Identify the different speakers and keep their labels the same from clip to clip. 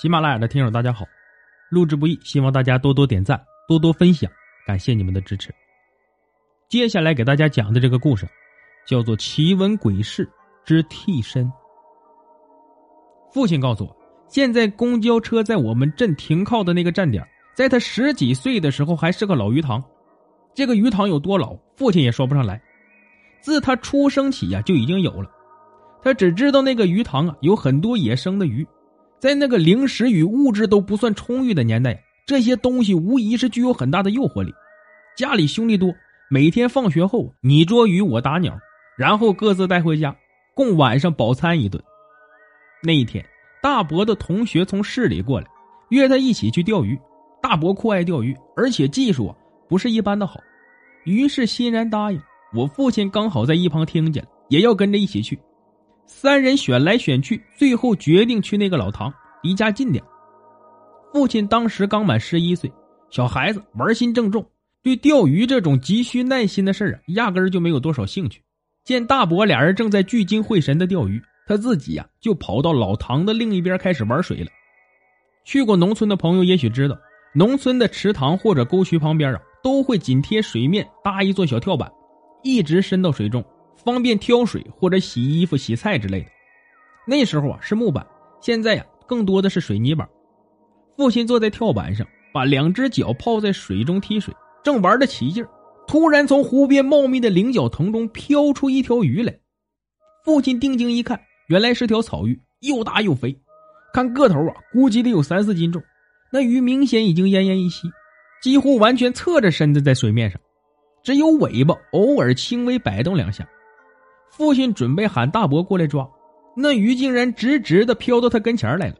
Speaker 1: 喜马拉雅的听友大家好，录制不易，希望大家多多点赞，多多分享，感谢你们的支持。接下来给大家讲的这个故事，叫做《奇闻鬼事之替身》。父亲告诉我，现在公交车在我们镇停靠的那个站点，在他十几岁的时候还是个老鱼塘。这个鱼塘有多老，父亲也说不上来。自他出生起呀，就已经有了。他只知道那个鱼塘啊，有很多野生的鱼。在那个零食与物质都不算充裕的年代，这些东西无疑是具有很大的诱惑力。家里兄弟多，每天放学后你捉鱼我打鸟，然后各自带回家，供晚上饱餐一顿。那一天，大伯的同学从市里过来，约他一起去钓鱼。大伯酷爱钓鱼，而且技术啊不是一般的好，于是欣然答应。我父亲刚好在一旁听见，也要跟着一起去。三人选来选去，最后决定去那个老塘，离家近点。父亲当时刚满十一岁，小孩子玩心正重，对钓鱼这种急需耐心的事啊，压根儿就没有多少兴趣。见大伯俩人正在聚精会神的钓鱼，他自己呀就跑到老塘的另一边开始玩水了。去过农村的朋友也许知道，农村的池塘或者沟渠旁边啊，都会紧贴水面搭一座小跳板，一直伸到水中。方便挑水或者洗衣服、洗菜之类的。那时候啊是木板，现在呀更多的是水泥板。父亲坐在跳板上，把两只脚泡在水中踢水，正玩得起劲突然从湖边茂密的菱角藤中飘出一条鱼来。父亲定睛一看，原来是条草鱼，又大又肥，看个头啊，估计得有三四斤重。那鱼明显已经奄奄一息，几乎完全侧着身子在水面上，只有尾巴偶尔轻微摆动两下。父亲准备喊大伯过来抓，那鱼竟然直直的飘到他跟前来了。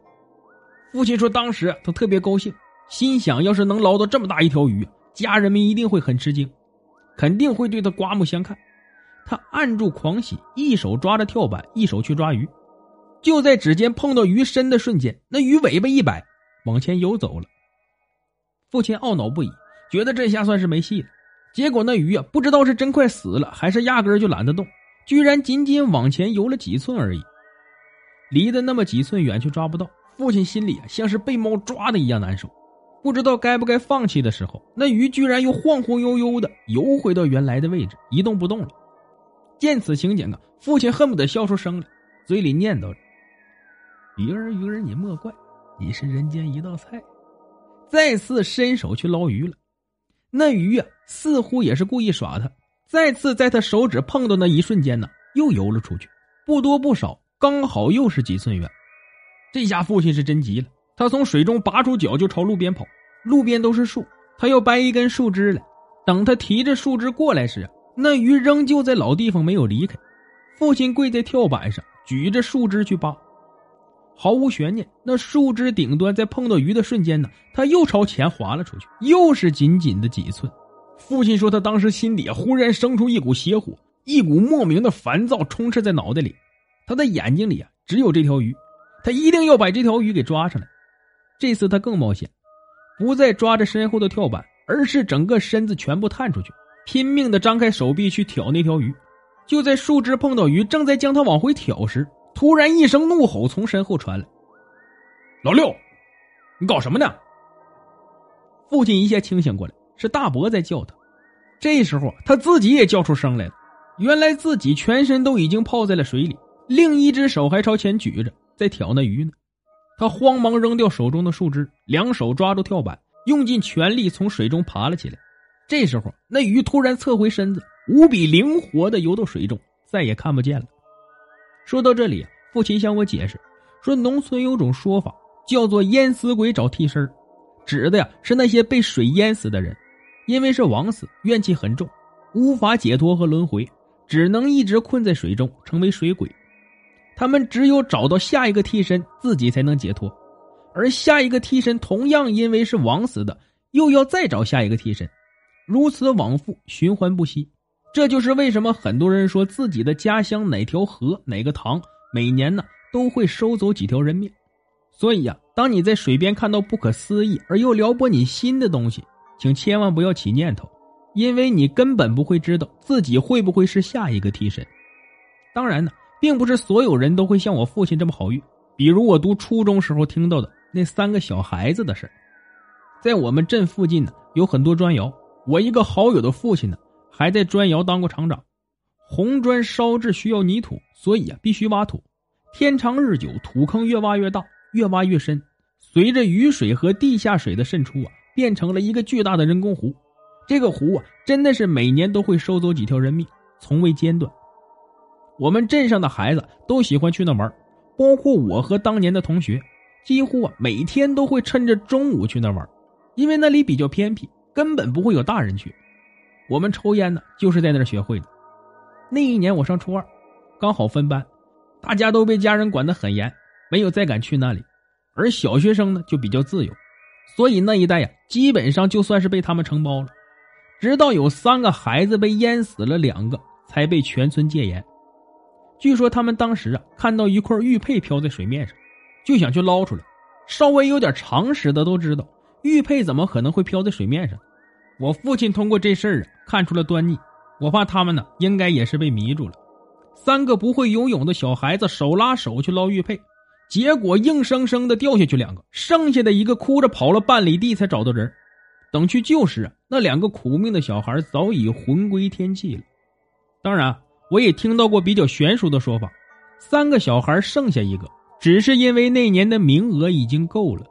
Speaker 1: 父亲说：“当时他特别高兴，心想要是能捞到这么大一条鱼，家人们一定会很吃惊，肯定会对他刮目相看。”他按住狂喜，一手抓着跳板，一手去抓鱼。就在指尖碰到鱼身的瞬间，那鱼尾巴一摆，往前游走了。父亲懊恼不已，觉得这下算是没戏了。结果那鱼啊，不知道是真快死了，还是压根就懒得动。居然仅仅往前游了几寸而已，离得那么几寸远却抓不到。父亲心里啊像是被猫抓的一样难受，不知道该不该放弃的时候，那鱼居然又晃晃悠悠的游回到原来的位置，一动不动了。见此情景啊，父亲恨不得笑出声来，嘴里念叨着：“鱼儿鱼儿你莫怪，你是人间一道菜。”再次伸手去捞鱼了，那鱼啊似乎也是故意耍他。再次在他手指碰到那一瞬间呢，又游了出去，不多不少，刚好又是几寸远。这下父亲是真急了，他从水中拔出脚就朝路边跑。路边都是树，他要掰一根树枝来。等他提着树枝过来时，那鱼仍旧在老地方没有离开。父亲跪在跳板上，举着树枝去扒。毫无悬念，那树枝顶端在碰到鱼的瞬间呢，他又朝前滑了出去，又是仅仅的几寸。父亲说，他当时心里啊，忽然生出一股邪火，一股莫名的烦躁充斥在脑袋里。他的眼睛里啊，只有这条鱼，他一定要把这条鱼给抓上来。这次他更冒险，不再抓着身后的跳板，而是整个身子全部探出去，拼命的张开手臂去挑那条鱼。就在树枝碰到鱼，正在将它往回挑时，突然一声怒吼从身后传来：“老六，你搞什么呢？”父亲一下清醒过来。是大伯在叫他，这时候他自己也叫出声来了。原来自己全身都已经泡在了水里，另一只手还朝前举着，在挑那鱼呢。他慌忙扔掉手中的树枝，两手抓住跳板，用尽全力从水中爬了起来。这时候，那鱼突然侧回身子，无比灵活的游到水中，再也看不见了。说到这里，父亲向我解释说，农村有种说法叫做“淹死鬼找替身”，指的呀是那些被水淹死的人。因为是枉死，怨气很重，无法解脱和轮回，只能一直困在水中，成为水鬼。他们只有找到下一个替身，自己才能解脱。而下一个替身同样因为是枉死的，又要再找下一个替身，如此往复，循环不息。这就是为什么很多人说自己的家乡哪条河、哪个塘，每年呢都会收走几条人命。所以呀，当你在水边看到不可思议而又撩拨你心的东西，请千万不要起念头，因为你根本不会知道自己会不会是下一个替身。当然呢，并不是所有人都会像我父亲这么好运。比如我读初中时候听到的那三个小孩子的事在我们镇附近呢，有很多砖窑。我一个好友的父亲呢，还在砖窑当过厂长。红砖烧制需要泥土，所以啊，必须挖土。天长日久，土坑越挖越大，越挖越深。随着雨水和地下水的渗出啊，变成了一个巨大的人工湖。这个湖啊，真的是每年都会收走几条人命，从未间断。我们镇上的孩子都喜欢去那玩，包括我和当年的同学，几乎啊每天都会趁着中午去那玩，因为那里比较偏僻，根本不会有大人去。我们抽烟呢，就是在那儿学会的。那一年我上初二，刚好分班，大家都被家人管得很严，没有再敢去那里。而小学生呢就比较自由，所以那一带呀，基本上就算是被他们承包了。直到有三个孩子被淹死了两个，才被全村戒严。据说他们当时啊，看到一块玉佩漂在水面上，就想去捞出来。稍微有点常识的都知道，玉佩怎么可能会漂在水面上？我父亲通过这事儿啊，看出了端倪。我怕他们呢，应该也是被迷住了。三个不会游泳的小孩子手拉手去捞玉佩。结果硬生生的掉下去两个，剩下的一个哭着跑了半里地才找到人。等去救时，那两个苦命的小孩早已魂归天际了。当然，我也听到过比较悬殊的说法：三个小孩剩下一个，只是因为那年的名额已经够了。